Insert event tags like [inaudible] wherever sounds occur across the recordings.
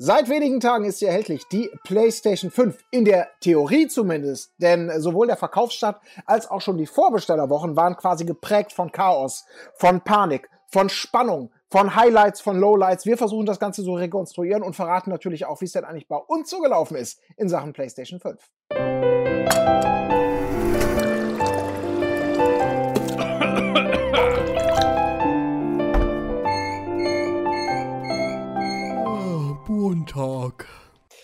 Seit wenigen Tagen ist sie erhältlich, die PlayStation 5, in der Theorie zumindest, denn sowohl der Verkaufsstart als auch schon die Vorbestellerwochen waren quasi geprägt von Chaos, von Panik, von Spannung, von Highlights, von Lowlights. Wir versuchen das Ganze so rekonstruieren und verraten natürlich auch, wie es denn eigentlich bei uns so gelaufen ist in Sachen PlayStation 5. Tag.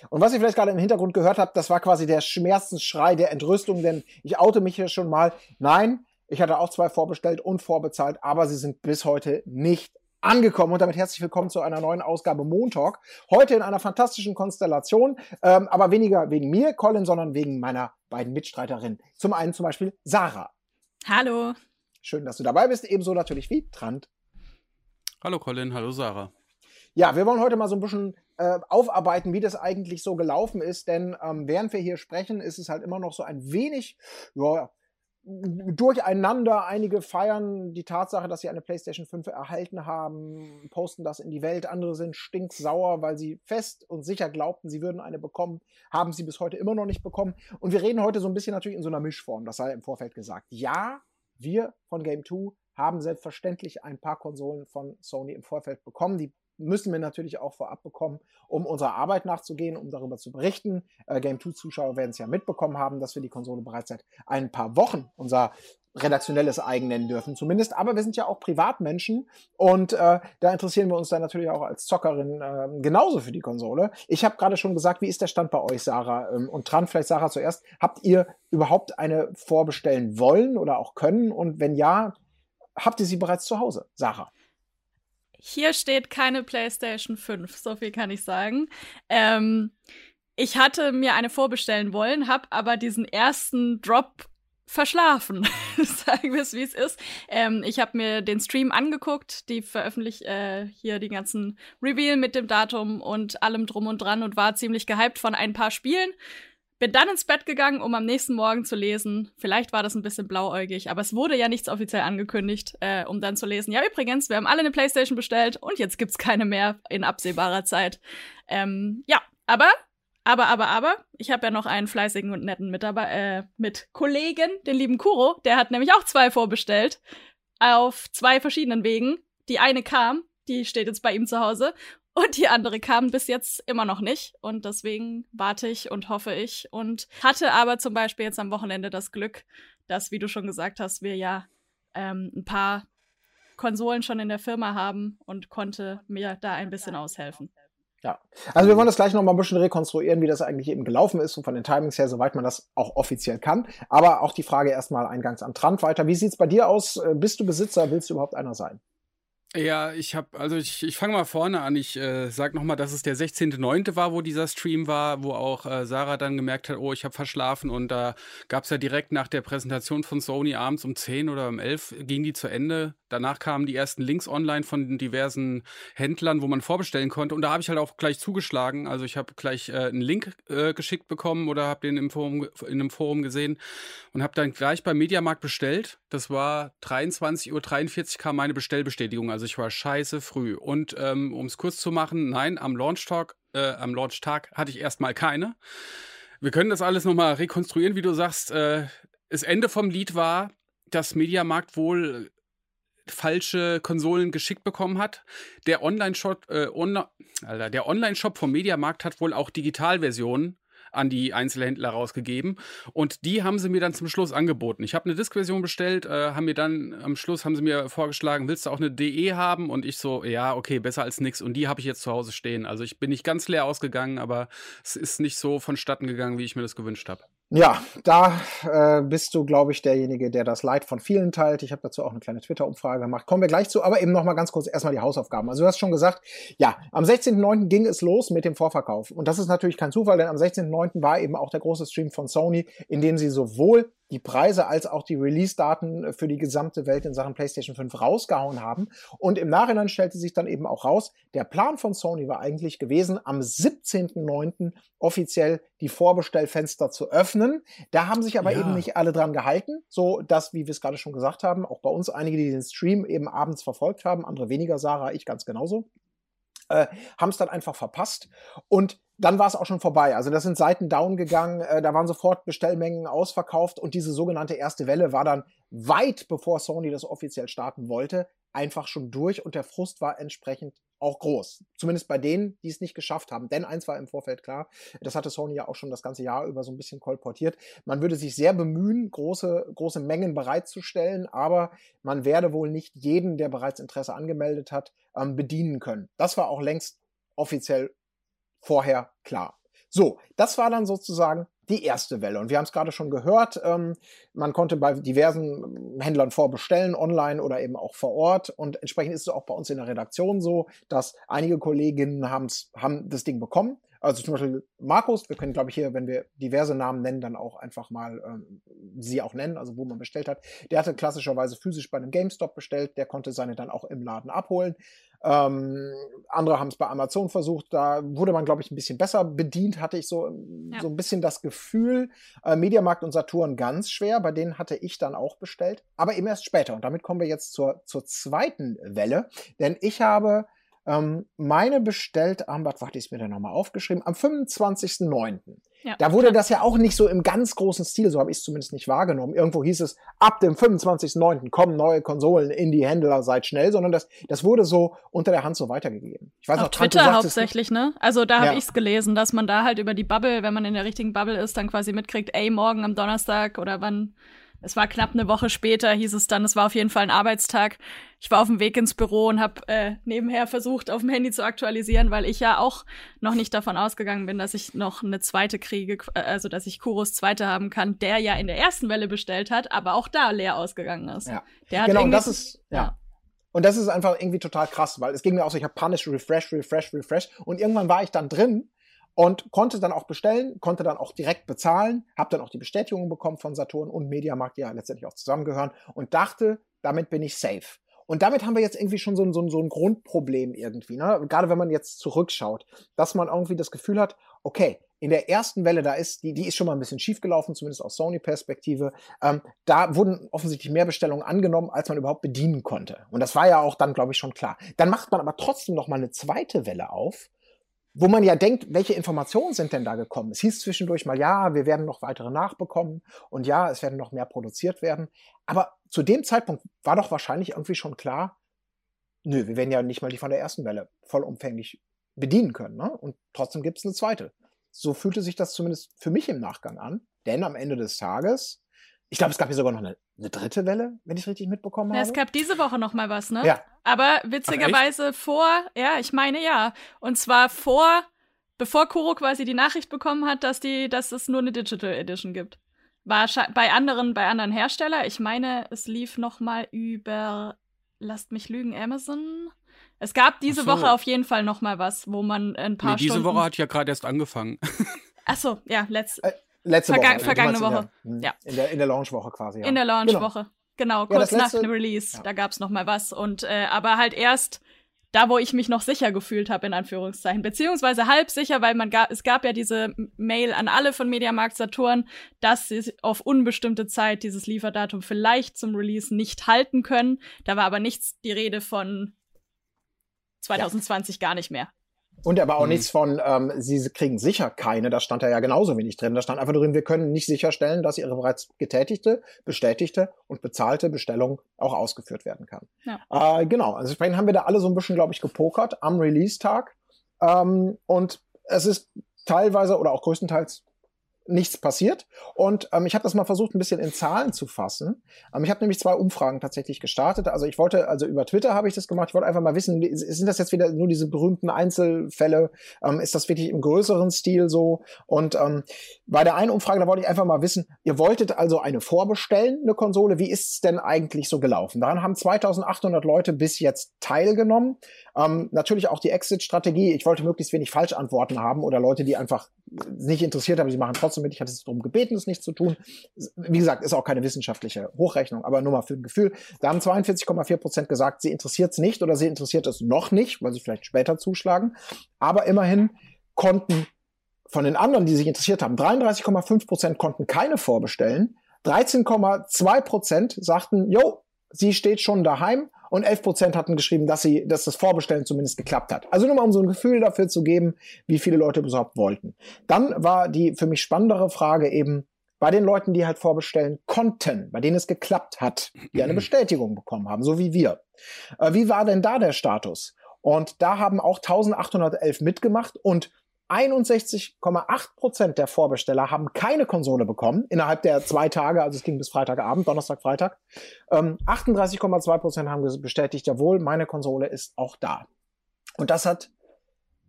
Und was ihr vielleicht gerade im Hintergrund gehört habt, das war quasi der Schmerzensschrei der Entrüstung, denn ich oute mich hier schon mal. Nein, ich hatte auch zwei vorbestellt und vorbezahlt, aber sie sind bis heute nicht angekommen und damit herzlich willkommen zu einer neuen Ausgabe Montalk. Heute in einer fantastischen Konstellation, ähm, aber weniger wegen mir, Colin, sondern wegen meiner beiden Mitstreiterinnen. Zum einen zum Beispiel Sarah. Hallo. Schön, dass du dabei bist. Ebenso natürlich wie Trant. Hallo Colin, hallo Sarah. Ja, wir wollen heute mal so ein bisschen äh, aufarbeiten, wie das eigentlich so gelaufen ist, denn ähm, während wir hier sprechen, ist es halt immer noch so ein wenig, ja, durcheinander. Einige feiern die Tatsache, dass sie eine PlayStation 5 erhalten haben, posten das in die Welt. Andere sind stinksauer, weil sie fest und sicher glaubten, sie würden eine bekommen, haben sie bis heute immer noch nicht bekommen. Und wir reden heute so ein bisschen natürlich in so einer Mischform, das sei im Vorfeld gesagt. Ja, wir von Game 2 haben selbstverständlich ein paar Konsolen von Sony im Vorfeld bekommen. Die müssen wir natürlich auch vorab bekommen, um unserer Arbeit nachzugehen, um darüber zu berichten. Äh, Game 2-Zuschauer werden es ja mitbekommen haben, dass wir die Konsole bereits seit ein paar Wochen unser redaktionelles Eigen nennen dürfen, zumindest. Aber wir sind ja auch Privatmenschen und äh, da interessieren wir uns dann natürlich auch als Zockerin äh, genauso für die Konsole. Ich habe gerade schon gesagt, wie ist der Stand bei euch, Sarah? Ähm, und dran, vielleicht Sarah zuerst. Habt ihr überhaupt eine vorbestellen wollen oder auch können? Und wenn ja, habt ihr sie bereits zu Hause, Sarah? Hier steht keine PlayStation 5, so viel kann ich sagen. Ähm, ich hatte mir eine vorbestellen wollen, habe aber diesen ersten Drop verschlafen. [laughs] Sagen wir es, wie es ist. Ähm, ich habe mir den Stream angeguckt, die veröffentlicht äh, hier die ganzen Reveal mit dem Datum und allem drum und dran und war ziemlich gehypt von ein paar Spielen. Bin dann ins Bett gegangen, um am nächsten Morgen zu lesen. Vielleicht war das ein bisschen blauäugig, aber es wurde ja nichts offiziell angekündigt, äh, um dann zu lesen. Ja, übrigens, wir haben alle eine Playstation bestellt und jetzt gibt's keine mehr in absehbarer Zeit. Ähm, ja, aber, aber, aber, aber, ich habe ja noch einen fleißigen und netten Mitarbeiter, äh, mit Kollegen, den lieben Kuro, der hat nämlich auch zwei vorbestellt. Auf zwei verschiedenen Wegen. Die eine kam, die steht jetzt bei ihm zu Hause. Und die andere kam bis jetzt immer noch nicht. Und deswegen warte ich und hoffe ich. Und hatte aber zum Beispiel jetzt am Wochenende das Glück, dass, wie du schon gesagt hast, wir ja ähm, ein paar Konsolen schon in der Firma haben und konnte mir da ein bisschen aushelfen. Ja, also wir wollen das gleich noch mal ein bisschen rekonstruieren, wie das eigentlich eben gelaufen ist und von den Timings her, soweit man das auch offiziell kann. Aber auch die Frage erstmal eingangs an Trant weiter. Wie sieht's bei dir aus? Äh, bist du Besitzer? Willst du überhaupt einer sein? Ja, ich habe, also ich, ich fange mal vorne an. Ich äh, sag nochmal, dass es der 16.9. war, wo dieser Stream war, wo auch äh, Sarah dann gemerkt hat, oh, ich habe verschlafen. Und da gab's ja direkt nach der Präsentation von Sony abends um 10 oder um 11 ging die zu Ende. Danach kamen die ersten Links online von diversen Händlern, wo man vorbestellen konnte. Und da habe ich halt auch gleich zugeschlagen. Also ich habe gleich äh, einen Link äh, geschickt bekommen oder habe den im Forum, in einem Forum gesehen und habe dann gleich beim Mediamarkt bestellt. Das war 23.43 Uhr kam meine Bestellbestätigung. Also ich war scheiße früh. Und ähm, um es kurz zu machen, nein, am Launchtag, äh, am Launchtag hatte ich erstmal keine. Wir können das alles nochmal rekonstruieren, wie du sagst. Äh, das Ende vom Lied war, dass Mediamarkt wohl falsche Konsolen geschickt bekommen hat. Der Online-Shop äh, on Online vom Mediamarkt hat wohl auch Digitalversionen an die Einzelhändler rausgegeben und die haben sie mir dann zum Schluss angeboten. Ich habe eine Disk-Version bestellt, äh, haben mir dann am Schluss haben sie mir vorgeschlagen, willst du auch eine DE haben? Und ich so, ja, okay, besser als nix. Und die habe ich jetzt zu Hause stehen. Also ich bin nicht ganz leer ausgegangen, aber es ist nicht so vonstatten gegangen, wie ich mir das gewünscht habe. Ja, da äh, bist du, glaube ich, derjenige, der das Leid von vielen teilt. Ich habe dazu auch eine kleine Twitter-Umfrage gemacht. Kommen wir gleich zu, aber eben noch mal ganz kurz erstmal die Hausaufgaben. Also du hast schon gesagt, ja, am 16.09. ging es los mit dem Vorverkauf. Und das ist natürlich kein Zufall, denn am 16.09. war eben auch der große Stream von Sony, in dem sie sowohl die Preise als auch die Release-Daten für die gesamte Welt in Sachen PlayStation 5 rausgehauen haben. Und im Nachhinein stellte sich dann eben auch raus, der Plan von Sony war eigentlich gewesen, am 17.09. offiziell die Vorbestellfenster zu öffnen. Da haben sich aber ja. eben nicht alle dran gehalten, so dass, wie wir es gerade schon gesagt haben, auch bei uns einige, die den Stream eben abends verfolgt haben, andere weniger, Sarah, ich ganz genauso äh, haben es dann einfach verpasst. Und dann war es auch schon vorbei. Also das sind Seiten down gegangen, äh, da waren sofort Bestellmengen ausverkauft und diese sogenannte erste Welle war dann weit bevor Sony das offiziell starten wollte, einfach schon durch und der Frust war entsprechend auch groß. Zumindest bei denen, die es nicht geschafft haben. Denn eins war im Vorfeld klar, das hatte Sony ja auch schon das ganze Jahr über so ein bisschen kolportiert. Man würde sich sehr bemühen, große, große Mengen bereitzustellen, aber man werde wohl nicht jeden, der bereits Interesse angemeldet hat, ähm, bedienen können. Das war auch längst offiziell vorher klar. So, das war dann sozusagen die erste Welle. Und wir haben es gerade schon gehört, ähm, man konnte bei diversen Händlern vorbestellen, online oder eben auch vor Ort. Und entsprechend ist es auch bei uns in der Redaktion so, dass einige Kolleginnen haben das Ding bekommen. Also zum Beispiel Markus, wir können, glaube ich, hier, wenn wir diverse Namen nennen, dann auch einfach mal ähm, sie auch nennen, also wo man bestellt hat. Der hatte klassischerweise physisch bei einem GameStop bestellt, der konnte seine dann auch im Laden abholen. Ähm, andere haben es bei Amazon versucht, da wurde man, glaube ich, ein bisschen besser bedient, hatte ich so, ja. so ein bisschen das Gefühl. Äh, Mediamarkt und Saturn ganz schwer, bei denen hatte ich dann auch bestellt, aber eben erst später. Und damit kommen wir jetzt zur, zur zweiten Welle, denn ich habe ähm, meine bestellt am, was warte ich mir da nochmal aufgeschrieben, am 25.09. Ja, da wurde das ja auch nicht so im ganz großen Stil, so habe ich es zumindest nicht wahrgenommen. Irgendwo hieß es, ab dem 25.09. kommen neue Konsolen in die Händler, seid schnell, sondern das, das wurde so unter der Hand so weitergegeben. Ich weiß Auf noch, Twitter Tante, hauptsächlich, ne? Also da habe ja. ich es gelesen, dass man da halt über die Bubble, wenn man in der richtigen Bubble ist, dann quasi mitkriegt, ey, morgen am Donnerstag oder wann es war knapp eine Woche später, hieß es dann, es war auf jeden Fall ein Arbeitstag. Ich war auf dem Weg ins Büro und habe äh, nebenher versucht, auf dem Handy zu aktualisieren, weil ich ja auch noch nicht davon ausgegangen bin, dass ich noch eine zweite kriege, äh, also dass ich Kuros zweite haben kann, der ja in der ersten Welle bestellt hat, aber auch da leer ausgegangen ist. Ja. Der genau, das ist, ja. ja. Und das ist einfach irgendwie total krass, weil es ging mir auch so, ich habe Punish, Refresh, Refresh, Refresh und irgendwann war ich dann drin und konnte dann auch bestellen, konnte dann auch direkt bezahlen, habe dann auch die Bestätigung bekommen von Saturn und Mediamarkt, die ja letztendlich auch zusammengehören und dachte, damit bin ich safe. Und damit haben wir jetzt irgendwie schon so ein, so ein, so ein Grundproblem irgendwie, ne? gerade wenn man jetzt zurückschaut, dass man irgendwie das Gefühl hat, okay, in der ersten Welle, da ist, die, die ist schon mal ein bisschen schief gelaufen, zumindest aus Sony-Perspektive. Ähm, da wurden offensichtlich mehr Bestellungen angenommen, als man überhaupt bedienen konnte. Und das war ja auch dann, glaube ich, schon klar. Dann macht man aber trotzdem noch mal eine zweite Welle auf wo man ja denkt, welche Informationen sind denn da gekommen? Es hieß zwischendurch mal, ja, wir werden noch weitere nachbekommen und ja, es werden noch mehr produziert werden. Aber zu dem Zeitpunkt war doch wahrscheinlich irgendwie schon klar, nö, wir werden ja nicht mal die von der ersten Welle vollumfänglich bedienen können. Ne? Und trotzdem gibt es eine zweite. So fühlte sich das zumindest für mich im Nachgang an. Denn am Ende des Tages ich glaube, es gab hier sogar noch eine, eine dritte Welle, wenn ich es richtig mitbekommen habe. Ja, es gab diese Woche noch mal was, ne? Ja. Aber witzigerweise Ach, vor, ja, ich meine ja. Und zwar vor, bevor Kuro quasi die Nachricht bekommen hat, dass, die, dass es nur eine Digital Edition gibt. War bei anderen, bei anderen Herstellern. Ich meine, es lief noch mal über, lasst mich lügen, Amazon. Es gab diese so. Woche auf jeden Fall noch mal was, wo man ein paar nee, diese Stunden. Diese Woche hat ja gerade erst angefangen. Ach so, ja, letzt. Äh, Letzte Verga Woche. Vergangene Woche. In der, ja. In der, in der Launchwoche quasi. Ja. In der Launchwoche. Genau, genau kurz ja, letzte, nach dem Release. Ja. Da gab's noch mal was. Und äh, aber halt erst da, wo ich mich noch sicher gefühlt habe, in Anführungszeichen. Beziehungsweise halb sicher, weil man gab, es gab ja diese Mail an alle von Mediamarkt Saturn, dass sie auf unbestimmte Zeit dieses Lieferdatum vielleicht zum Release nicht halten können. Da war aber nichts die Rede von 2020 ja. gar nicht mehr. Und aber auch mhm. nichts von, ähm, sie kriegen sicher keine, das stand da ja genauso wenig drin. Da stand einfach drin, wir können nicht sicherstellen, dass ihre bereits getätigte, bestätigte und bezahlte Bestellung auch ausgeführt werden kann. Ja. Äh, genau, also entsprechend haben wir da alle so ein bisschen, glaube ich, gepokert am Release-Tag. Ähm, und es ist teilweise oder auch größtenteils nichts passiert. Und ähm, ich habe das mal versucht, ein bisschen in Zahlen zu fassen. Ähm, ich habe nämlich zwei Umfragen tatsächlich gestartet. Also ich wollte, also über Twitter habe ich das gemacht. Ich wollte einfach mal wissen, sind das jetzt wieder nur diese berühmten Einzelfälle? Ähm, ist das wirklich im größeren Stil so? Und ähm, bei der einen Umfrage, da wollte ich einfach mal wissen, ihr wolltet also eine vorbestellen, eine Konsole. Wie ist es denn eigentlich so gelaufen? Daran haben 2800 Leute bis jetzt teilgenommen. Ähm, natürlich auch die Exit-Strategie. Ich wollte möglichst wenig Falschantworten haben oder Leute, die einfach nicht interessiert haben, die machen trotzdem mit. Ich hatte es darum gebeten, es nicht zu tun. Wie gesagt, ist auch keine wissenschaftliche Hochrechnung, aber nur mal für ein Gefühl. Da haben 42,4 Prozent gesagt, sie interessiert es nicht oder sie interessiert es noch nicht, weil sie vielleicht später zuschlagen. Aber immerhin konnten von den anderen, die sich interessiert haben, 33,5 Prozent konnten keine vorbestellen. 13,2 Prozent sagten, jo, sie steht schon daheim und 11 Prozent hatten geschrieben, dass sie, dass das Vorbestellen zumindest geklappt hat. Also nur mal um so ein Gefühl dafür zu geben, wie viele Leute überhaupt wollten. Dann war die für mich spannendere Frage eben, bei den Leuten, die halt vorbestellen konnten, bei denen es geklappt hat, die eine [clears throat] Bestätigung bekommen haben, so wie wir. Äh, wie war denn da der Status? Und da haben auch 1811 mitgemacht und 61,8 Prozent der Vorbesteller haben keine Konsole bekommen innerhalb der zwei Tage, also es ging bis Freitagabend, Donnerstag, Freitag. Ähm, 38,2 Prozent haben bestätigt, jawohl, meine Konsole ist auch da. Und das hat,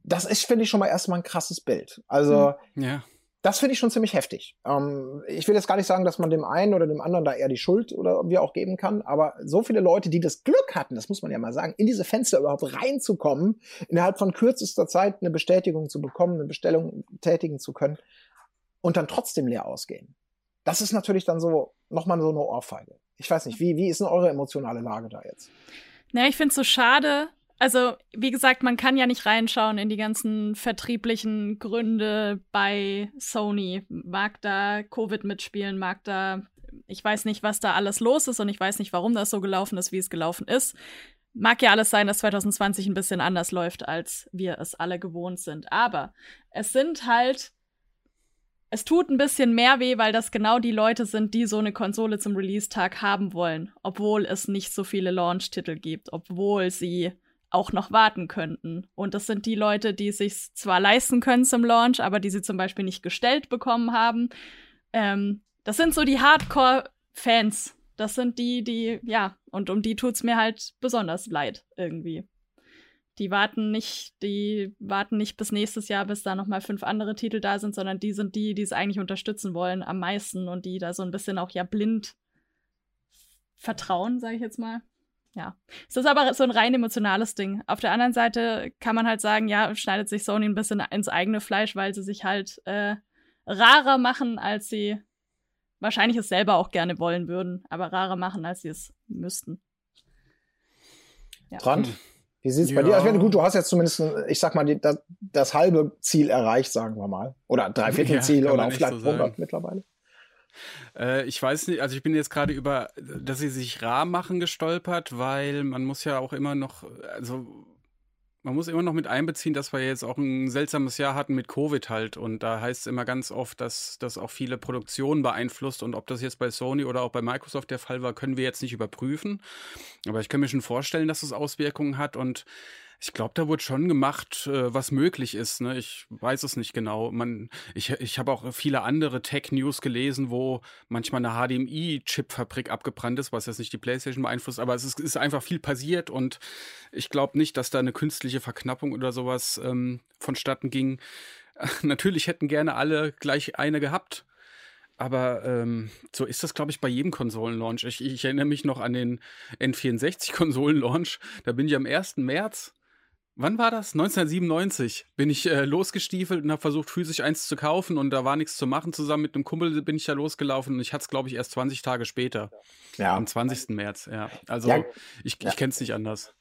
das ist, finde ich, schon mal erstmal ein krasses Bild. Also, ja das finde ich schon ziemlich heftig. Ähm, ich will jetzt gar nicht sagen, dass man dem einen oder dem anderen da eher die Schuld oder wie auch geben kann, aber so viele Leute, die das Glück hatten, das muss man ja mal sagen, in diese Fenster überhaupt reinzukommen, innerhalb von kürzester Zeit eine Bestätigung zu bekommen, eine Bestellung tätigen zu können und dann trotzdem leer ausgehen. Das ist natürlich dann so nochmal so eine Ohrfeige. Ich weiß nicht, wie, wie ist denn eure emotionale Lage da jetzt? Na, ich finde es so schade, also, wie gesagt, man kann ja nicht reinschauen in die ganzen vertrieblichen Gründe bei Sony. Mag da Covid mitspielen, mag da, ich weiß nicht, was da alles los ist und ich weiß nicht, warum das so gelaufen ist, wie es gelaufen ist. Mag ja alles sein, dass 2020 ein bisschen anders läuft, als wir es alle gewohnt sind. Aber es sind halt es tut ein bisschen mehr weh, weil das genau die Leute sind, die so eine Konsole zum Release-Tag haben wollen, obwohl es nicht so viele Launch-Titel gibt, obwohl sie auch noch warten könnten. Und das sind die Leute, die es sich zwar leisten können zum Launch, aber die sie zum Beispiel nicht gestellt bekommen haben. Ähm, das sind so die Hardcore-Fans. Das sind die, die, ja, und um die tut es mir halt besonders leid irgendwie. Die warten nicht, die warten nicht bis nächstes Jahr, bis da nochmal fünf andere Titel da sind, sondern die sind die, die es eigentlich unterstützen wollen am meisten und die da so ein bisschen auch ja blind vertrauen, sage ich jetzt mal ja. Es ist aber so ein rein emotionales Ding. Auf der anderen Seite kann man halt sagen, ja, schneidet sich Sony ein bisschen ins eigene Fleisch, weil sie sich halt äh, rarer machen, als sie wahrscheinlich es selber auch gerne wollen würden, aber rarer machen, als sie es müssten. Ja. Trant, wie sieht es ja. bei dir aus? Also, gut, du hast jetzt zumindest, ich sag mal, die, das, das, halbe Ziel erreicht, sagen wir mal. Oder dreiviertel Ziel ja, oder vielleicht so 100 mittlerweile. Äh, ich weiß nicht, also ich bin jetzt gerade über, dass sie sich rar machen gestolpert, weil man muss ja auch immer noch, also man muss immer noch mit einbeziehen, dass wir jetzt auch ein seltsames Jahr hatten mit Covid halt. Und da heißt es immer ganz oft, dass das auch viele Produktionen beeinflusst. Und ob das jetzt bei Sony oder auch bei Microsoft der Fall war, können wir jetzt nicht überprüfen. Aber ich kann mir schon vorstellen, dass es Auswirkungen hat. Und ich glaube, da wurde schon gemacht, äh, was möglich ist. Ne? Ich weiß es nicht genau. Man, ich ich habe auch viele andere Tech-News gelesen, wo manchmal eine HDMI-Chip-Fabrik abgebrannt ist, was jetzt nicht die PlayStation beeinflusst, aber es ist, ist einfach viel passiert und ich glaube nicht, dass da eine künstliche Verknappung oder sowas ähm, vonstatten ging. [laughs] Natürlich hätten gerne alle gleich eine gehabt. Aber ähm, so ist das, glaube ich, bei jedem Konsolenlaunch. Ich, ich erinnere mich noch an den N64-Konsolenlaunch. Da bin ich am 1. März Wann war das? 1997 bin ich äh, losgestiefelt und habe versucht, physisch eins zu kaufen und da war nichts zu machen. Zusammen mit einem Kumpel bin ich da losgelaufen und ich hatte es, glaube ich, erst 20 Tage später. Ja. Am 20. März, ja. Also ja. ich, ich kenne es nicht anders.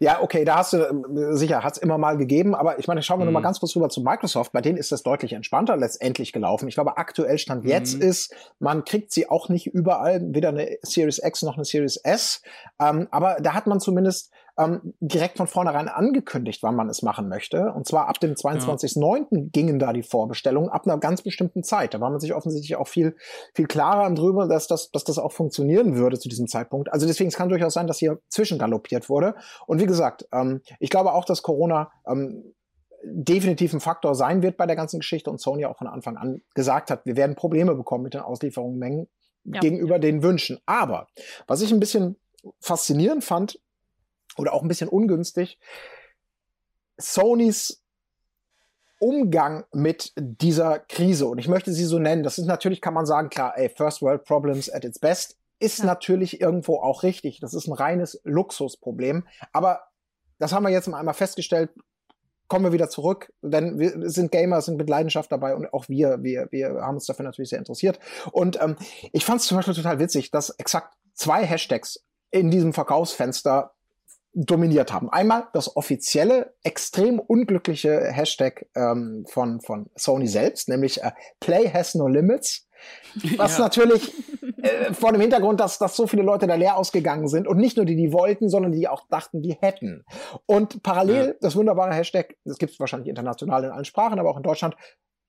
Ja, okay, da hast du äh, sicher, hat es immer mal gegeben, aber ich meine, schauen wir mhm. mal ganz kurz rüber zu Microsoft. Bei denen ist das deutlich entspannter letztendlich gelaufen. Ich glaube, aktuell Stand mhm. jetzt ist, man kriegt sie auch nicht überall, weder eine Series X noch eine Series S. Ähm, aber da hat man zumindest ähm, direkt von vornherein angekündigt, wann man es machen möchte. Und zwar ab dem 22.09. Ja. gingen da die Vorbestellungen ab einer ganz bestimmten Zeit. Da war man sich offensichtlich auch viel, viel klarer drüber, dass das, dass das auch funktionieren würde zu diesem Zeitpunkt. Also deswegen es kann durchaus sein, dass hier zwischengaloppiert wurde. Und wie gesagt, ähm, ich glaube auch, dass Corona ähm, definitiv ein Faktor sein wird bei der ganzen Geschichte und Sony auch von Anfang an gesagt hat, wir werden Probleme bekommen mit den Auslieferungsmengen ja. gegenüber den Wünschen. Aber was ich ein bisschen faszinierend fand, oder auch ein bisschen ungünstig. Sonys Umgang mit dieser Krise, und ich möchte sie so nennen, das ist natürlich, kann man sagen, klar, ey, First World Problems at its best, ist ja. natürlich irgendwo auch richtig. Das ist ein reines Luxusproblem. Aber das haben wir jetzt mal einmal festgestellt. Kommen wir wieder zurück, denn wir sind Gamer, sind mit Leidenschaft dabei und auch wir, wir, wir haben uns dafür natürlich sehr interessiert. Und ähm, ich fand es zum Beispiel total witzig, dass exakt zwei Hashtags in diesem Verkaufsfenster dominiert haben. Einmal das offizielle, extrem unglückliche Hashtag ähm, von, von Sony selbst, nämlich äh, Play has no limits. Was [laughs] ja. natürlich äh, vor dem Hintergrund, dass, dass so viele Leute da leer ausgegangen sind und nicht nur die, die wollten, sondern die auch dachten, die hätten. Und parallel ja. das wunderbare Hashtag, das gibt es wahrscheinlich international in allen Sprachen, aber auch in Deutschland,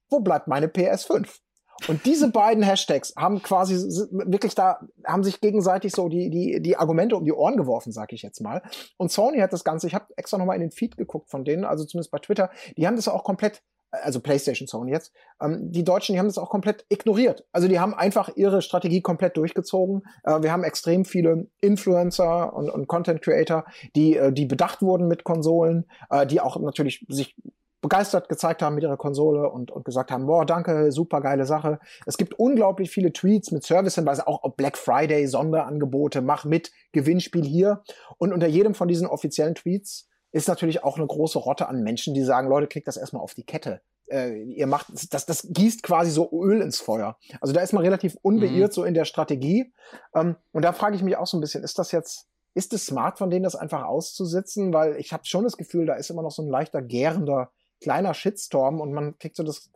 wo bleibt meine PS5? Und diese beiden Hashtags haben quasi wirklich da, haben sich gegenseitig so die, die, die Argumente um die Ohren geworfen, sag ich jetzt mal. Und Sony hat das Ganze, ich habe extra nochmal in den Feed geguckt von denen, also zumindest bei Twitter, die haben das auch komplett also PlayStation Sony jetzt, ähm, die Deutschen, die haben das auch komplett ignoriert. Also die haben einfach ihre Strategie komplett durchgezogen. Äh, wir haben extrem viele Influencer und, und Content Creator, die, äh, die bedacht wurden mit Konsolen, äh, die auch natürlich sich begeistert gezeigt haben mit ihrer Konsole und, und gesagt haben, boah, danke, super geile Sache. Es gibt unglaublich viele Tweets mit Servicehinweisen, auch Black Friday, Sonderangebote, mach mit, Gewinnspiel hier. Und unter jedem von diesen offiziellen Tweets ist natürlich auch eine große Rotte an Menschen, die sagen, Leute, kriegt das erstmal auf die Kette. Äh, ihr macht, das, das gießt quasi so Öl ins Feuer. Also da ist man relativ unbeirrt mhm. so in der Strategie. Ähm, und da frage ich mich auch so ein bisschen, ist das jetzt, ist es smart von denen, das einfach auszusitzen? Weil ich habe schon das Gefühl, da ist immer noch so ein leichter gärender kleiner Shitstorm und man kriegt so das,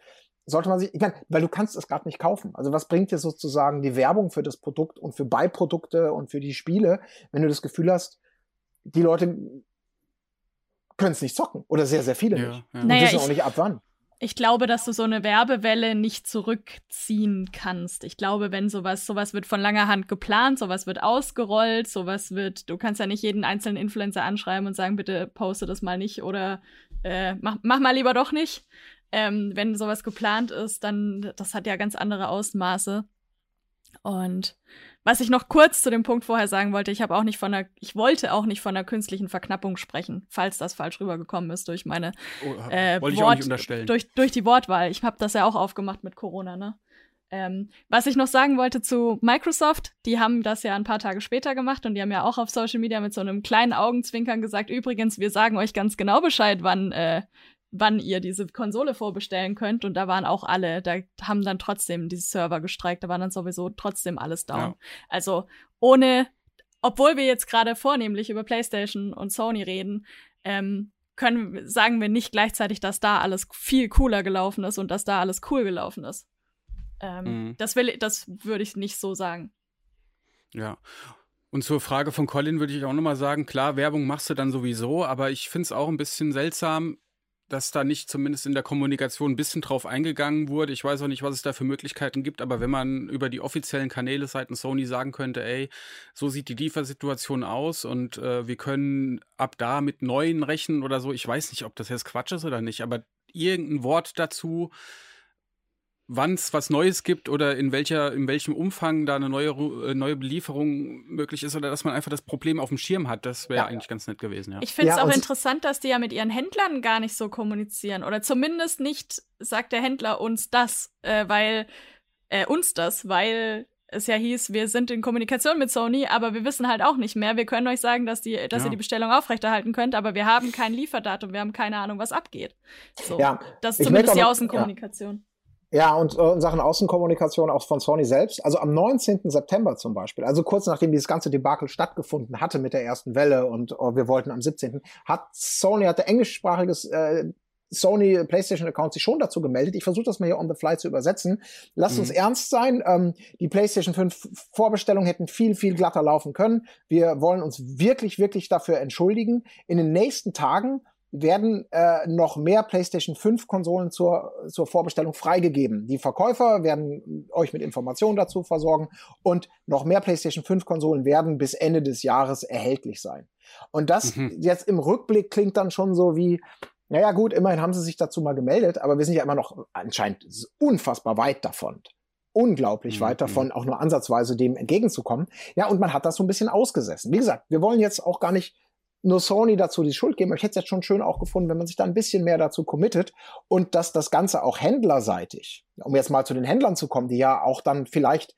sollte man sich, ich meine, weil du kannst es gerade nicht kaufen. Also was bringt dir sozusagen die Werbung für das Produkt und für Beiprodukte und für die Spiele, wenn du das Gefühl hast, die Leute können es nicht zocken oder sehr, sehr viele ja, nicht. Ja. Und naja, wissen auch nicht ab wann. Ich glaube, dass du so eine Werbewelle nicht zurückziehen kannst. Ich glaube, wenn sowas, sowas wird von langer Hand geplant, sowas wird ausgerollt, sowas wird, du kannst ja nicht jeden einzelnen Influencer anschreiben und sagen, bitte poste das mal nicht oder äh, mach, mach mal lieber doch nicht. Ähm, wenn sowas geplant ist, dann, das hat ja ganz andere Ausmaße. Und was ich noch kurz zu dem Punkt vorher sagen wollte, ich habe auch nicht von einer, ich wollte auch nicht von einer künstlichen Verknappung sprechen, falls das falsch rübergekommen ist durch meine oh, äh, Wort. Durch, durch die Wortwahl. Ich habe das ja auch aufgemacht mit Corona, ne? Ähm, was ich noch sagen wollte zu Microsoft, die haben das ja ein paar Tage später gemacht und die haben ja auch auf Social Media mit so einem kleinen Augenzwinkern gesagt, übrigens, wir sagen euch ganz genau Bescheid, wann äh, wann ihr diese Konsole vorbestellen könnt. Und da waren auch alle, da haben dann trotzdem diese Server gestreikt, da waren dann sowieso trotzdem alles down. Ja. Also ohne, obwohl wir jetzt gerade vornehmlich über PlayStation und Sony reden, ähm, können, sagen wir nicht gleichzeitig, dass da alles viel cooler gelaufen ist und dass da alles cool gelaufen ist. Ähm, mhm. Das will, das würde ich nicht so sagen. Ja. Und zur Frage von Colin würde ich auch nochmal sagen, klar, Werbung machst du dann sowieso, aber ich finde es auch ein bisschen seltsam, dass da nicht zumindest in der Kommunikation ein bisschen drauf eingegangen wurde. Ich weiß auch nicht, was es da für Möglichkeiten gibt, aber wenn man über die offiziellen Kanäle seitens Sony sagen könnte, ey, so sieht die Liefersituation aus und äh, wir können ab da mit neuen rechnen oder so, ich weiß nicht, ob das jetzt Quatsch ist oder nicht, aber irgendein Wort dazu, wann es was Neues gibt oder in welcher, in welchem Umfang da eine neue, äh, neue Belieferung möglich ist oder dass man einfach das Problem auf dem Schirm hat. Das wäre ja, eigentlich ja. ganz nett gewesen, ja. Ich finde es ja, auch interessant, dass die ja mit ihren Händlern gar nicht so kommunizieren. Oder zumindest nicht sagt der Händler uns das, äh, weil äh, uns das, weil es ja hieß, wir sind in Kommunikation mit Sony, aber wir wissen halt auch nicht mehr. Wir können euch sagen, dass, die, dass ja. ihr die Bestellung aufrechterhalten könnt, aber wir haben kein Lieferdatum, wir haben keine Ahnung, was abgeht. So, ja, das ist zumindest die Außenkommunikation. Ja. Ja, und äh, in Sachen Außenkommunikation auch von Sony selbst. Also am 19. September zum Beispiel, also kurz nachdem dieses ganze Debakel stattgefunden hatte mit der ersten Welle und äh, wir wollten am 17. hat Sony, hatte englischsprachiges äh, Sony PlayStation Account sich schon dazu gemeldet. Ich versuche das mal hier on the fly zu übersetzen. Lasst mhm. uns ernst sein. Ähm, die PlayStation 5 Vorbestellungen hätten viel, viel glatter laufen können. Wir wollen uns wirklich, wirklich dafür entschuldigen. In den nächsten Tagen werden äh, noch mehr PlayStation 5 Konsolen zur, zur Vorbestellung freigegeben. Die Verkäufer werden euch mit Informationen dazu versorgen und noch mehr PlayStation 5 Konsolen werden bis Ende des Jahres erhältlich sein. Und das mhm. jetzt im Rückblick klingt dann schon so wie, naja gut, immerhin haben sie sich dazu mal gemeldet, aber wir sind ja immer noch anscheinend unfassbar weit davon unglaublich mhm. weit davon, auch nur ansatzweise dem entgegenzukommen. Ja, und man hat das so ein bisschen ausgesessen. Wie gesagt, wir wollen jetzt auch gar nicht nur Sony dazu die Schuld geben. Ich hätte es jetzt schon schön auch gefunden, wenn man sich da ein bisschen mehr dazu committet und dass das Ganze auch händlerseitig, um jetzt mal zu den Händlern zu kommen, die ja auch dann vielleicht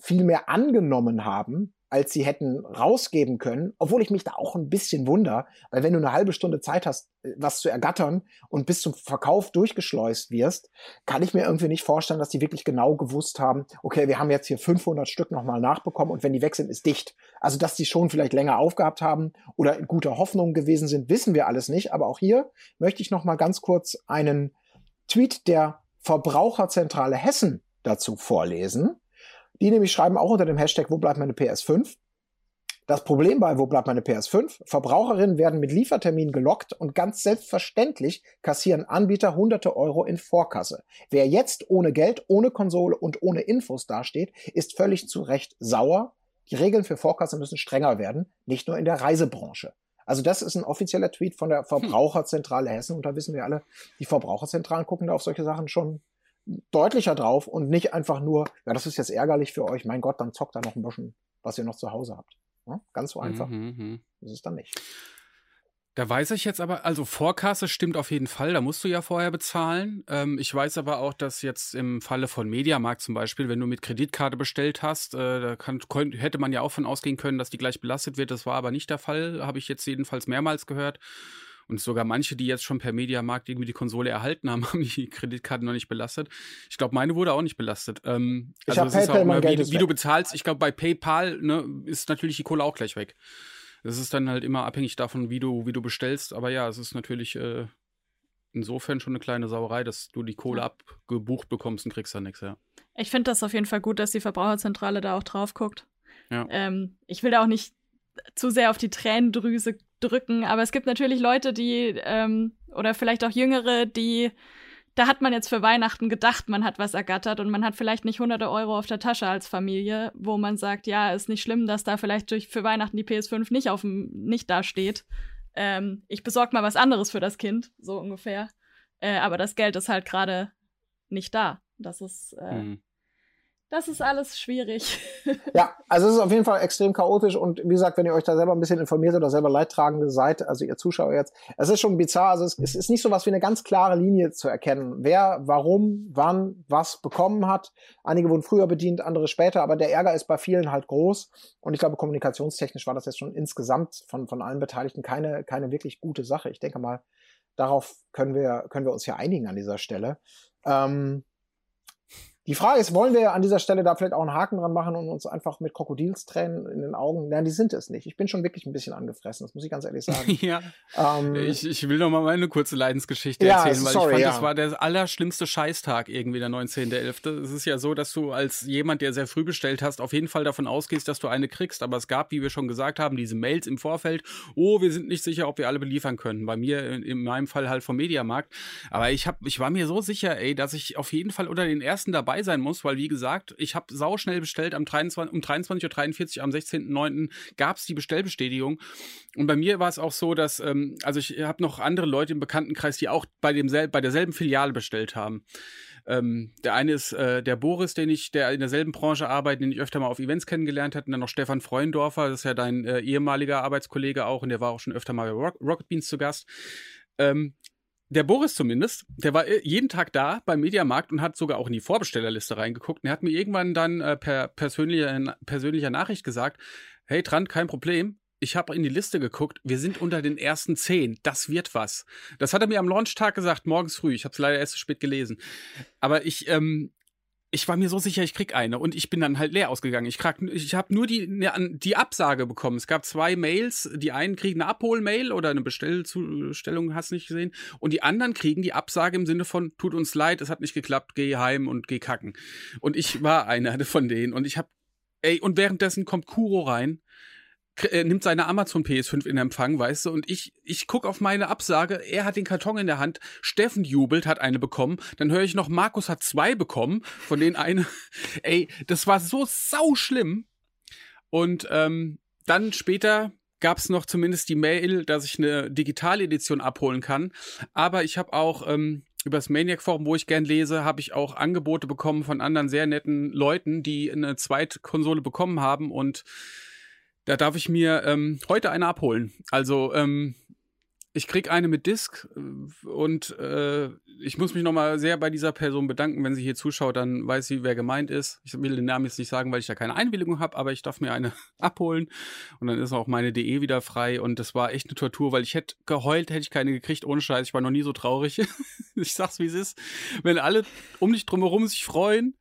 viel mehr angenommen haben, als sie hätten rausgeben können, obwohl ich mich da auch ein bisschen wunder, weil wenn du eine halbe Stunde Zeit hast, äh, was zu ergattern und bis zum Verkauf durchgeschleust wirst, kann ich mir irgendwie nicht vorstellen, dass die wirklich genau gewusst haben, okay, wir haben jetzt hier 500 Stück nochmal nachbekommen und wenn die weg sind, ist dicht. Also, dass die schon vielleicht länger aufgehabt haben oder in guter Hoffnung gewesen sind, wissen wir alles nicht. Aber auch hier möchte ich nochmal ganz kurz einen Tweet der Verbraucherzentrale Hessen dazu vorlesen. Die nämlich schreiben auch unter dem Hashtag, wo bleibt meine PS5? Das Problem bei Wo bleibt meine PS5? Verbraucherinnen werden mit Liefertermin gelockt und ganz selbstverständlich kassieren Anbieter hunderte Euro in Vorkasse. Wer jetzt ohne Geld, ohne Konsole und ohne Infos dasteht, ist völlig zu Recht sauer. Die Regeln für Vorkasse müssen strenger werden, nicht nur in der Reisebranche. Also das ist ein offizieller Tweet von der Verbraucherzentrale Hessen und da wissen wir alle, die Verbraucherzentralen gucken da auf solche Sachen schon deutlicher drauf und nicht einfach nur, ja, das ist jetzt ärgerlich für euch, mein Gott, dann zockt da noch ein bisschen, was ihr noch zu Hause habt. Ja, ganz so einfach. Mhm, mhm. Das ist dann nicht. Da weiß ich jetzt aber, also Vorkasse stimmt auf jeden Fall, da musst du ja vorher bezahlen. Ähm, ich weiß aber auch, dass jetzt im Falle von Mediamarkt zum Beispiel, wenn du mit Kreditkarte bestellt hast, äh, da kann, hätte man ja auch von ausgehen können, dass die gleich belastet wird. Das war aber nicht der Fall, habe ich jetzt jedenfalls mehrmals gehört. Und sogar manche, die jetzt schon per Mediamarkt irgendwie die Konsole erhalten haben, [laughs] haben die Kreditkarte noch nicht belastet. Ich glaube, meine wurde auch nicht belastet. Ähm, ich also habe PayPal, immer, wie, wie du bezahlst. Ich glaube, bei PayPal ne, ist natürlich die Kohle auch gleich weg. Das ist dann halt immer abhängig davon, wie du, wie du bestellst. Aber ja, es ist natürlich äh, insofern schon eine kleine Sauerei, dass du die Kohle abgebucht bekommst und kriegst dann nichts, ja. Ich finde das auf jeden Fall gut, dass die Verbraucherzentrale da auch drauf guckt. Ja. Ähm, ich will da auch nicht zu sehr auf die Tränendrüse drücken, aber es gibt natürlich Leute, die, ähm, oder vielleicht auch Jüngere, die da hat man jetzt für Weihnachten gedacht, man hat was ergattert und man hat vielleicht nicht hunderte Euro auf der Tasche als Familie, wo man sagt, ja, ist nicht schlimm, dass da vielleicht durch für Weihnachten die PS5 nicht auf dem, nicht da. Ähm, ich besorge mal was anderes für das Kind, so ungefähr. Äh, aber das Geld ist halt gerade nicht da. Das ist äh, mhm. Das ist alles schwierig. [laughs] ja, also es ist auf jeden Fall extrem chaotisch und wie gesagt, wenn ihr euch da selber ein bisschen informiert oder selber Leidtragende seid, also ihr Zuschauer jetzt, es ist schon bizarr, also es, ist nicht so was wie eine ganz klare Linie zu erkennen, wer, warum, wann, was bekommen hat. Einige wurden früher bedient, andere später, aber der Ärger ist bei vielen halt groß und ich glaube, kommunikationstechnisch war das jetzt schon insgesamt von, von allen Beteiligten keine, keine wirklich gute Sache. Ich denke mal, darauf können wir, können wir uns ja einigen an dieser Stelle. Ähm, die Frage ist, wollen wir an dieser Stelle da vielleicht auch einen Haken dran machen und uns einfach mit Krokodilstränen in den Augen, nein, die sind es nicht. Ich bin schon wirklich ein bisschen angefressen, das muss ich ganz ehrlich sagen. [laughs] ja. Ähm, ich, ich will noch mal meine kurze Leidensgeschichte ja, erzählen, weil sorry, ich fand, ja. das war der allerschlimmste Scheißtag irgendwie, der 19.11. Es ist ja so, dass du als jemand, der sehr früh bestellt hast, auf jeden Fall davon ausgehst, dass du eine kriegst. Aber es gab, wie wir schon gesagt haben, diese Mails im Vorfeld, oh, wir sind nicht sicher, ob wir alle beliefern können. Bei mir, in, in meinem Fall halt vom Mediamarkt. Aber ich, hab, ich war mir so sicher, ey, dass ich auf jeden Fall unter den ersten dabei dabei sein muss, weil wie gesagt, ich habe sauschnell bestellt am 23, um 23.43 Uhr am 16.09. gab es die Bestellbestätigung. Und bei mir war es auch so, dass, ähm, also ich habe noch andere Leute im Bekanntenkreis, die auch bei, demsel bei derselben Filiale bestellt haben. Ähm, der eine ist äh, der Boris, den ich, der in derselben Branche arbeitet, den ich öfter mal auf Events kennengelernt habe. Und dann noch Stefan Freundorfer, das ist ja dein äh, ehemaliger Arbeitskollege auch und der war auch schon öfter mal bei Rocket Beans zu Gast. Ähm, der Boris zumindest, der war äh, jeden Tag da beim Mediamarkt und hat sogar auch in die Vorbestellerliste reingeguckt. Und er hat mir irgendwann dann äh, per persönlicher, persönlicher Nachricht gesagt, hey Trant, kein Problem. Ich habe in die Liste geguckt, wir sind unter den ersten zehn. Das wird was. Das hat er mir am Launchtag gesagt, morgens früh. Ich habe es leider erst zu spät gelesen. Aber ich, ähm, ich war mir so sicher, ich krieg eine und ich bin dann halt leer ausgegangen. Ich, krieg, ich habe nur die, ne, die Absage bekommen. Es gab zwei Mails. Die einen kriegen eine Abholmail oder eine Bestellzustellung, hast nicht gesehen. Und die anderen kriegen die Absage im Sinne von, tut uns leid, es hat nicht geklappt, geh heim und geh kacken. Und ich war einer von denen und ich habe, ey, und währenddessen kommt Kuro rein äh, nimmt seine Amazon PS5 in Empfang, weißt du, und ich, ich guck auf meine Absage, er hat den Karton in der Hand, Steffen jubelt, hat eine bekommen, dann höre ich noch, Markus hat zwei bekommen, von denen eine, [laughs] ey, das war so sau schlimm. Und ähm, dann später gab es noch zumindest die Mail, dass ich eine Digitaledition abholen kann. Aber ich habe auch ähm, über das Maniac Forum, wo ich gern lese, habe ich auch Angebote bekommen von anderen sehr netten Leuten, die eine Zweitkonsole bekommen haben und da darf ich mir ähm, heute eine abholen. Also ähm, ich krieg eine mit Disc äh, und äh, ich muss mich nochmal sehr bei dieser Person bedanken. Wenn sie hier zuschaut, dann weiß sie, wer gemeint ist. Ich will den Namen jetzt nicht sagen, weil ich da keine Einwilligung habe, aber ich darf mir eine [laughs] abholen und dann ist auch meine DE wieder frei und das war echt eine Tortur, weil ich hätte geheult, hätte ich keine gekriegt, ohne Scheiß. Ich war noch nie so traurig. [laughs] ich sag's, wie es ist. Wenn alle um dich drumherum sich freuen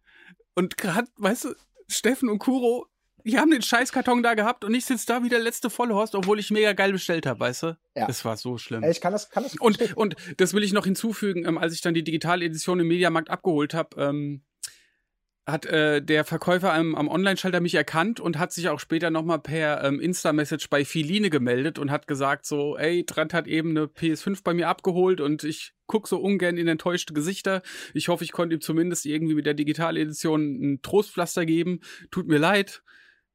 und gerade, weißt du, Steffen und Kuro die haben den Scheißkarton da gehabt und ich sitze da wie der letzte Vollhorst, obwohl ich mega geil bestellt habe, weißt du? Ja. Das war so schlimm. Ich kann das, kann das und, und das will ich noch hinzufügen, ähm, als ich dann die Digitaledition im Mediamarkt abgeholt habe, ähm, hat äh, der Verkäufer am, am Online-Schalter mich erkannt und hat sich auch später nochmal per ähm, Insta-Message bei Filine gemeldet und hat gesagt so, ey, Trent hat eben eine PS5 bei mir abgeholt und ich guck so ungern in enttäuschte Gesichter. Ich hoffe, ich konnte ihm zumindest irgendwie mit der Digitaledition ein Trostpflaster geben. Tut mir leid.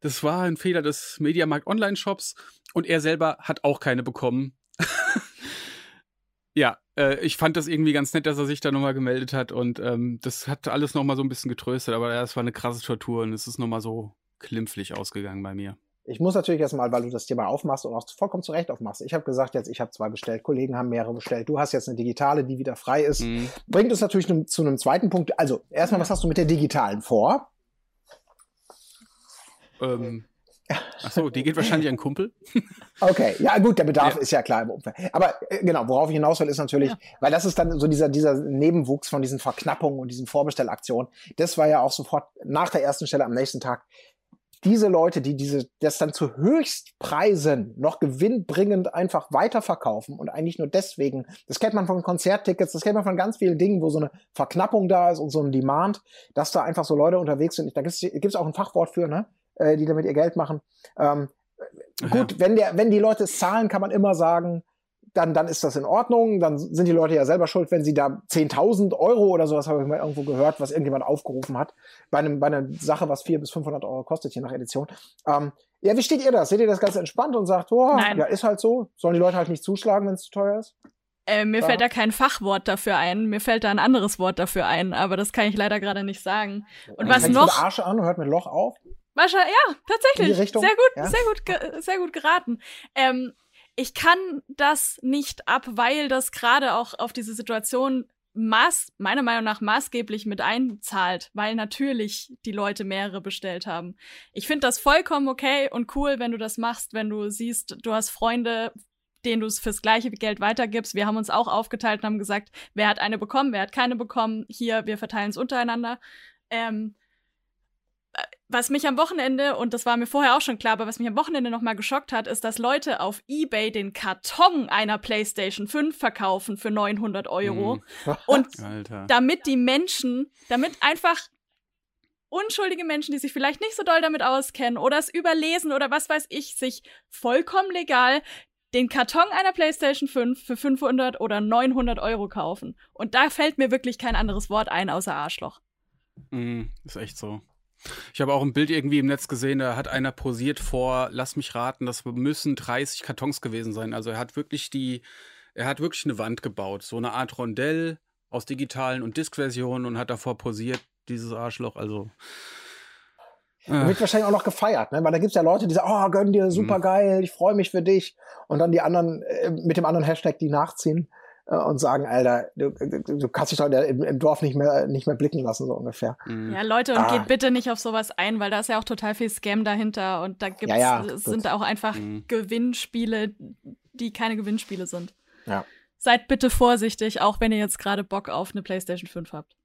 Das war ein Fehler des Mediamarkt Online-Shops und er selber hat auch keine bekommen. [laughs] ja, äh, ich fand das irgendwie ganz nett, dass er sich da nochmal gemeldet hat und ähm, das hat alles nochmal so ein bisschen getröstet, aber ja, es war eine krasse Tortur und es ist nochmal so klimpflich ausgegangen bei mir. Ich muss natürlich erstmal, weil du das Thema aufmachst und auch vollkommen zu Recht aufmachst. Ich habe gesagt, jetzt ich habe zwei bestellt, Kollegen haben mehrere bestellt. Du hast jetzt eine digitale, die wieder frei ist. Mhm. Bringt uns natürlich zu einem zweiten Punkt. Also erstmal, was hast du mit der digitalen vor? Ähm, Ach so, die geht wahrscheinlich an Kumpel. [laughs] Okay, ja gut, der Bedarf ja. ist ja klar im Umfeld. Aber äh, genau, worauf ich hinaus will, ist natürlich, ja. weil das ist dann so dieser, dieser Nebenwuchs von diesen Verknappungen und diesen Vorbestellaktionen. Das war ja auch sofort nach der ersten Stelle am nächsten Tag. Diese Leute, die diese, das dann zu Höchstpreisen noch gewinnbringend einfach weiterverkaufen und eigentlich nur deswegen, das kennt man von Konzerttickets, das kennt man von ganz vielen Dingen, wo so eine Verknappung da ist und so ein Demand, dass da einfach so Leute unterwegs sind. Da gibt es auch ein Fachwort für, ne? Äh, die damit ihr Geld machen. Ähm, gut, ja. wenn, der, wenn die Leute es zahlen, kann man immer sagen, dann, dann ist das in Ordnung. Dann sind die Leute ja selber schuld, wenn sie da 10.000 Euro oder sowas, habe ich mal irgendwo gehört, was irgendjemand aufgerufen hat, bei, einem, bei einer Sache, was 400 bis 500 Euro kostet, je nach Edition. Ähm, ja, wie steht ihr das? Seht ihr das ganz entspannt und sagt, oh, ja, ist halt so? Sollen die Leute halt nicht zuschlagen, wenn es zu teuer ist? Äh, mir ja. fällt da kein Fachwort dafür ein. Mir fällt da ein anderes Wort dafür ein, aber das kann ich leider gerade nicht sagen. Und was noch? Mit Arsch an und hört mit Loch auf? Wahrscheinlich, ja, tatsächlich. Sehr gut, ja? sehr gut, sehr gut geraten. Ähm, ich kann das nicht ab, weil das gerade auch auf diese Situation maß, meiner Meinung nach maßgeblich mit einzahlt, weil natürlich die Leute mehrere bestellt haben. Ich finde das vollkommen okay und cool, wenn du das machst, wenn du siehst, du hast Freunde, denen du es fürs gleiche Geld weitergibst. Wir haben uns auch aufgeteilt und haben gesagt, wer hat eine bekommen, wer hat keine bekommen. Hier, wir verteilen es untereinander. Ähm, was mich am Wochenende, und das war mir vorher auch schon klar, aber was mich am Wochenende nochmal geschockt hat, ist, dass Leute auf Ebay den Karton einer PlayStation 5 verkaufen für 900 Euro. Mhm. [laughs] Und Alter. damit die Menschen, damit einfach unschuldige Menschen, die sich vielleicht nicht so doll damit auskennen oder es überlesen oder was weiß ich, sich vollkommen legal den Karton einer PlayStation 5 für 500 oder 900 Euro kaufen. Und da fällt mir wirklich kein anderes Wort ein außer Arschloch. Mm, ist echt so. Ich habe auch ein Bild irgendwie im Netz gesehen, da hat einer posiert vor, lass mich raten, das müssen 30 Kartons gewesen sein. Also er hat wirklich die, er hat wirklich eine Wand gebaut, so eine Art Rondell aus digitalen und Disk-Versionen und hat davor posiert, dieses Arschloch. Also und wird wahrscheinlich auch noch gefeiert, ne? Weil da gibt's ja Leute, die sagen, oh, gönn dir, super mhm. geil, ich freue mich für dich. Und dann die anderen äh, mit dem anderen Hashtag, die nachziehen. Äh, und sagen, Alter, du, du kannst dich doch im, im, Dorf nicht mehr, nicht mehr blicken lassen, so ungefähr. Mhm. Ja, Leute, und ah. geht bitte nicht auf sowas ein, weil da ist ja auch total viel Scam dahinter und da gibt's, ja, ja, sind auch einfach mhm. Gewinnspiele, die keine Gewinnspiele sind. Ja. Seid bitte vorsichtig, auch wenn ihr jetzt gerade Bock auf eine PlayStation 5 habt.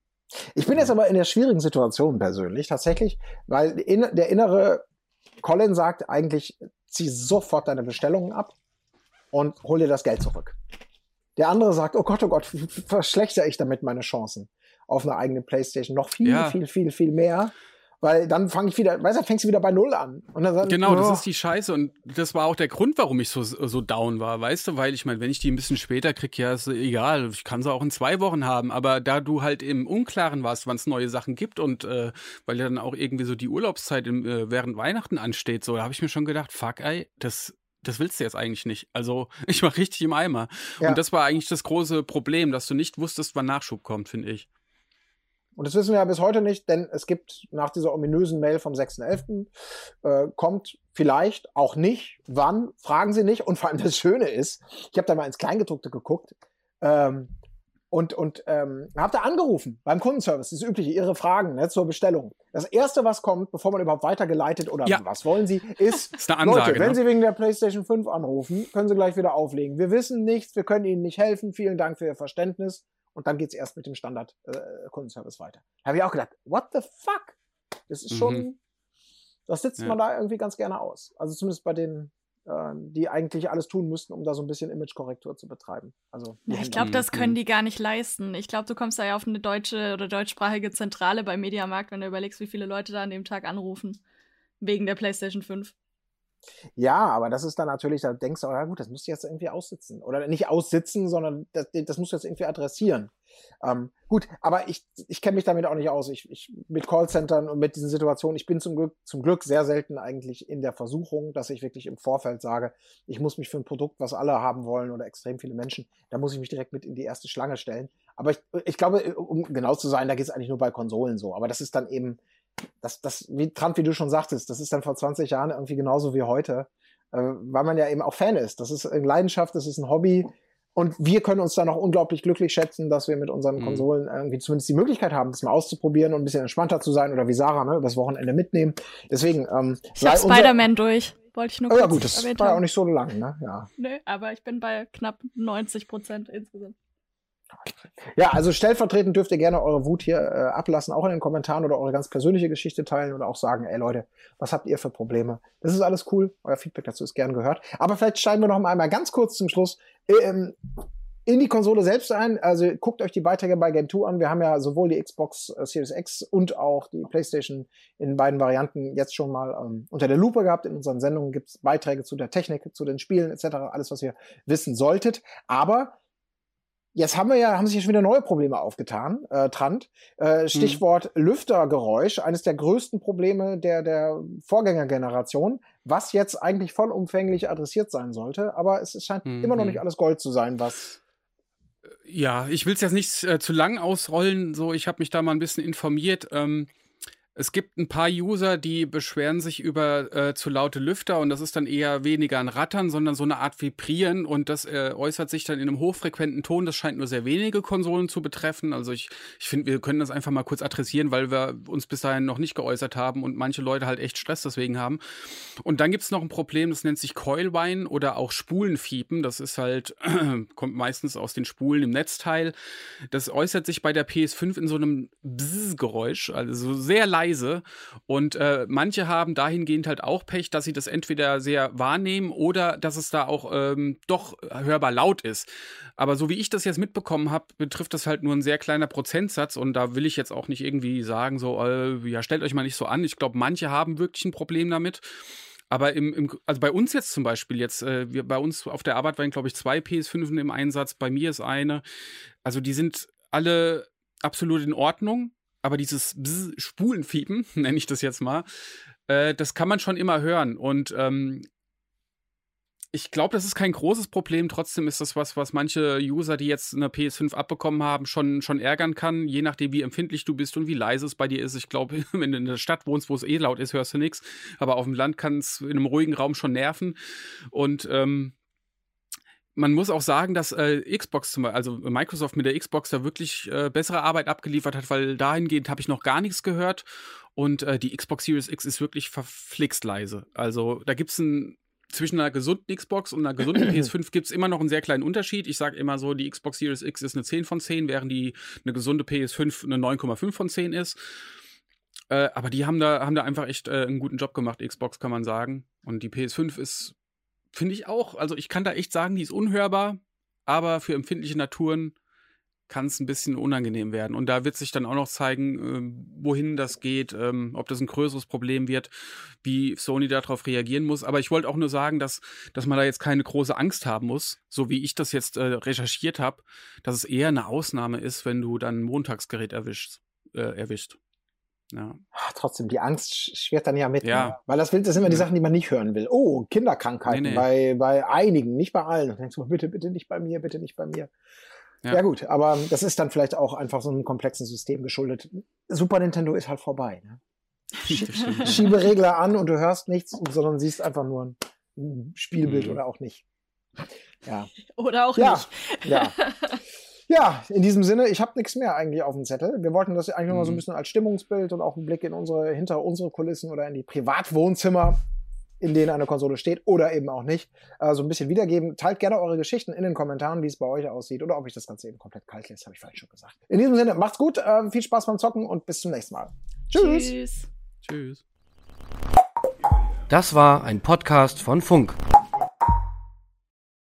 Ich bin jetzt aber in der schwierigen Situation persönlich, tatsächlich, weil in, der innere Colin sagt eigentlich, zieh sofort deine Bestellungen ab und hol dir das Geld zurück. Der andere sagt, oh Gott, oh Gott, verschlechter ich damit meine Chancen auf eine eigene Playstation noch viel, ja. viel, viel, viel mehr. Weil dann fange ich wieder, weißt du, fängst du wieder bei Null an. Dann, genau, oh. das ist die Scheiße. Und das war auch der Grund, warum ich so, so down war, weißt du? Weil ich meine, wenn ich die ein bisschen später krieg, ja, ist egal. Ich kann sie auch in zwei Wochen haben. Aber da du halt im Unklaren warst, wann es neue Sachen gibt und äh, weil ja dann auch irgendwie so die Urlaubszeit im, äh, während Weihnachten ansteht, so, da habe ich mir schon gedacht, fuck, ey, das das willst du jetzt eigentlich nicht. Also [laughs] ich war richtig im Eimer. Ja. Und das war eigentlich das große Problem, dass du nicht wusstest, wann Nachschub kommt, finde ich. Und das wissen wir ja bis heute nicht, denn es gibt nach dieser ominösen Mail vom 6.11. Äh, kommt vielleicht auch nicht, wann, fragen Sie nicht. Und vor allem das Schöne ist, ich habe da mal ins Kleingedruckte geguckt, ähm, und, und ähm, habt ihr angerufen beim Kundenservice, das übliche, Ihre Fragen ne, zur Bestellung. Das Erste, was kommt, bevor man überhaupt weitergeleitet oder ja. was wollen Sie, ist, [laughs] ist Ansage, Leute, wenn ne? Sie wegen der PlayStation 5 anrufen, können Sie gleich wieder auflegen. Wir wissen nichts, wir können Ihnen nicht helfen, vielen Dank für Ihr Verständnis. Und dann geht's erst mit dem Standard-Kundenservice äh, weiter. Da habe ich auch gedacht, what the fuck? Das ist schon, mhm. das sitzt ja. man da irgendwie ganz gerne aus. Also zumindest bei den die eigentlich alles tun müssten, um da so ein bisschen Imagekorrektur zu betreiben. Also ja, ich glaube, das können die gar nicht leisten. Ich glaube, du kommst da ja auf eine deutsche oder deutschsprachige Zentrale beim Mediamarkt, wenn du überlegst, wie viele Leute da an dem Tag anrufen. Wegen der PlayStation 5. Ja, aber das ist dann natürlich, da denkst du, ja gut, das musst du jetzt irgendwie aussitzen. Oder nicht aussitzen, sondern das, das musst du jetzt irgendwie adressieren. Ähm, gut, aber ich, ich kenne mich damit auch nicht aus. Ich, ich mit Callcentern und mit diesen Situationen, ich bin zum Glück, zum Glück sehr selten eigentlich in der Versuchung, dass ich wirklich im Vorfeld sage, ich muss mich für ein Produkt, was alle haben wollen oder extrem viele Menschen, da muss ich mich direkt mit in die erste Schlange stellen. Aber ich, ich glaube, um genau zu sein, da geht es eigentlich nur bei Konsolen so. Aber das ist dann eben, das, das, wie Trump, wie du schon sagtest, das ist dann vor 20 Jahren irgendwie genauso wie heute, äh, weil man ja eben auch Fan ist. Das ist eine Leidenschaft, das ist ein Hobby. Und wir können uns dann auch unglaublich glücklich schätzen, dass wir mit unseren mhm. Konsolen irgendwie zumindest die Möglichkeit haben, das mal auszuprobieren und ein bisschen entspannter zu sein oder wie Sarah, ne, übers Wochenende mitnehmen. Deswegen, ähm, ich habe Spider-Man durch. Wollte ich nur kurz oh, Ja gut, das war ja auch nicht so lang, ne? Ja. Nö, aber ich bin bei knapp 90 Prozent insgesamt. Ja, also stellvertretend dürft ihr gerne eure Wut hier äh, ablassen, auch in den Kommentaren oder eure ganz persönliche Geschichte teilen oder auch sagen, ey Leute, was habt ihr für Probleme? Das ist alles cool, euer Feedback dazu ist gern gehört. Aber vielleicht steigen wir noch einmal ganz kurz zum Schluss ähm, in die Konsole selbst ein. Also guckt euch die Beiträge bei Game 2 an. Wir haben ja sowohl die Xbox äh, Series X und auch die PlayStation in beiden Varianten jetzt schon mal ähm, unter der Lupe gehabt. In unseren Sendungen gibt es Beiträge zu der Technik, zu den Spielen etc., alles, was ihr wissen solltet. Aber Jetzt haben wir ja, haben sich ja schon wieder neue Probleme aufgetan, äh, Trant. Äh. Stichwort hm. Lüftergeräusch, eines der größten Probleme der, der Vorgängergeneration, was jetzt eigentlich vollumfänglich adressiert sein sollte, aber es scheint hm. immer noch nicht alles Gold zu sein, was ja, ich will es jetzt nicht äh, zu lang ausrollen. So, ich habe mich da mal ein bisschen informiert. Ähm, es gibt ein paar User, die beschweren sich über äh, zu laute Lüfter und das ist dann eher weniger ein Rattern, sondern so eine Art Vibrieren und das äh, äußert sich dann in einem hochfrequenten Ton. Das scheint nur sehr wenige Konsolen zu betreffen. Also ich, ich finde, wir können das einfach mal kurz adressieren, weil wir uns bis dahin noch nicht geäußert haben und manche Leute halt echt Stress deswegen haben. Und dann gibt es noch ein Problem, das nennt sich Coilwine oder auch Spulenfiepen. Das ist halt, [clears throat] kommt meistens aus den Spulen im Netzteil. Das äußert sich bei der PS5 in so einem Bzzz-Geräusch, also sehr leise leise. Und äh, manche haben dahingehend halt auch Pech, dass sie das entweder sehr wahrnehmen oder dass es da auch ähm, doch hörbar laut ist. Aber so wie ich das jetzt mitbekommen habe, betrifft das halt nur ein sehr kleiner Prozentsatz und da will ich jetzt auch nicht irgendwie sagen, so, äh, ja, stellt euch mal nicht so an. Ich glaube, manche haben wirklich ein Problem damit. Aber im, im, also bei uns jetzt zum Beispiel, jetzt, äh, wir, bei uns auf der Arbeit waren, glaube ich, zwei PS5 im Einsatz, bei mir ist eine. Also die sind alle absolut in Ordnung aber dieses Bzz, Spulenfiepen, [laughs] nenne ich das jetzt mal, äh, das kann man schon immer hören. Und ähm, ich glaube, das ist kein großes Problem. Trotzdem ist das was, was manche User, die jetzt eine PS5 abbekommen haben, schon, schon ärgern kann, je nachdem, wie empfindlich du bist und wie leise es bei dir ist. Ich glaube, [laughs] wenn du in der Stadt wohnst, wo es eh laut ist, hörst du nichts. Aber auf dem Land kann es in einem ruhigen Raum schon nerven. Und ähm, man muss auch sagen, dass äh, Xbox zum Beispiel, also Microsoft mit der Xbox da wirklich äh, bessere Arbeit abgeliefert hat, weil dahingehend habe ich noch gar nichts gehört. Und äh, die Xbox Series X ist wirklich verflixt leise. Also da gibt es ein zwischen einer gesunden Xbox und einer gesunden PS5 gibt es immer noch einen sehr kleinen Unterschied. Ich sage immer so, die Xbox Series X ist eine 10 von 10, während die eine gesunde PS5 eine 9,5 von 10 ist. Äh, aber die haben da, haben da einfach echt äh, einen guten Job gemacht, Xbox kann man sagen. Und die PS5 ist Finde ich auch. Also ich kann da echt sagen, die ist unhörbar, aber für empfindliche Naturen kann es ein bisschen unangenehm werden. Und da wird sich dann auch noch zeigen, äh, wohin das geht, ähm, ob das ein größeres Problem wird, wie Sony darauf reagieren muss. Aber ich wollte auch nur sagen, dass, dass man da jetzt keine große Angst haben muss, so wie ich das jetzt äh, recherchiert habe, dass es eher eine Ausnahme ist, wenn du dann ein Montagsgerät erwischst, äh, erwischt. Ja. Ach, trotzdem, die Angst schwert dann ja mit. Ja. Ne? Weil das, das sind immer die Sachen, die man nicht hören will. Oh, Kinderkrankheiten nee, nee. Bei, bei einigen, nicht bei allen. Und denkst du, bitte, bitte nicht bei mir, bitte nicht bei mir. Ja. ja. gut, aber das ist dann vielleicht auch einfach so einem komplexen System geschuldet. Super Nintendo ist halt vorbei. Ne? [laughs] Schieberegler an und du hörst nichts, sondern siehst einfach nur ein Spielbild mhm. oder auch nicht. Ja. [laughs] Oder auch ja. nicht. Ja. [laughs] Ja, in diesem Sinne, ich habe nichts mehr eigentlich auf dem Zettel. Wir wollten das eigentlich mhm. nur mal so ein mhm. bisschen als Stimmungsbild und auch einen Blick in unsere, hinter unsere Kulissen oder in die Privatwohnzimmer, in denen eine Konsole steht oder eben auch nicht, äh, so ein bisschen wiedergeben. Teilt gerne eure Geschichten in den Kommentaren, wie es bei euch aussieht oder ob ich das Ganze eben komplett kalt lässt, habe ich vielleicht schon gesagt. In diesem Sinne, macht's gut, äh, viel Spaß beim Zocken und bis zum nächsten Mal. Tschüss. Tschüss. Tschüss. Das war ein Podcast von Funk.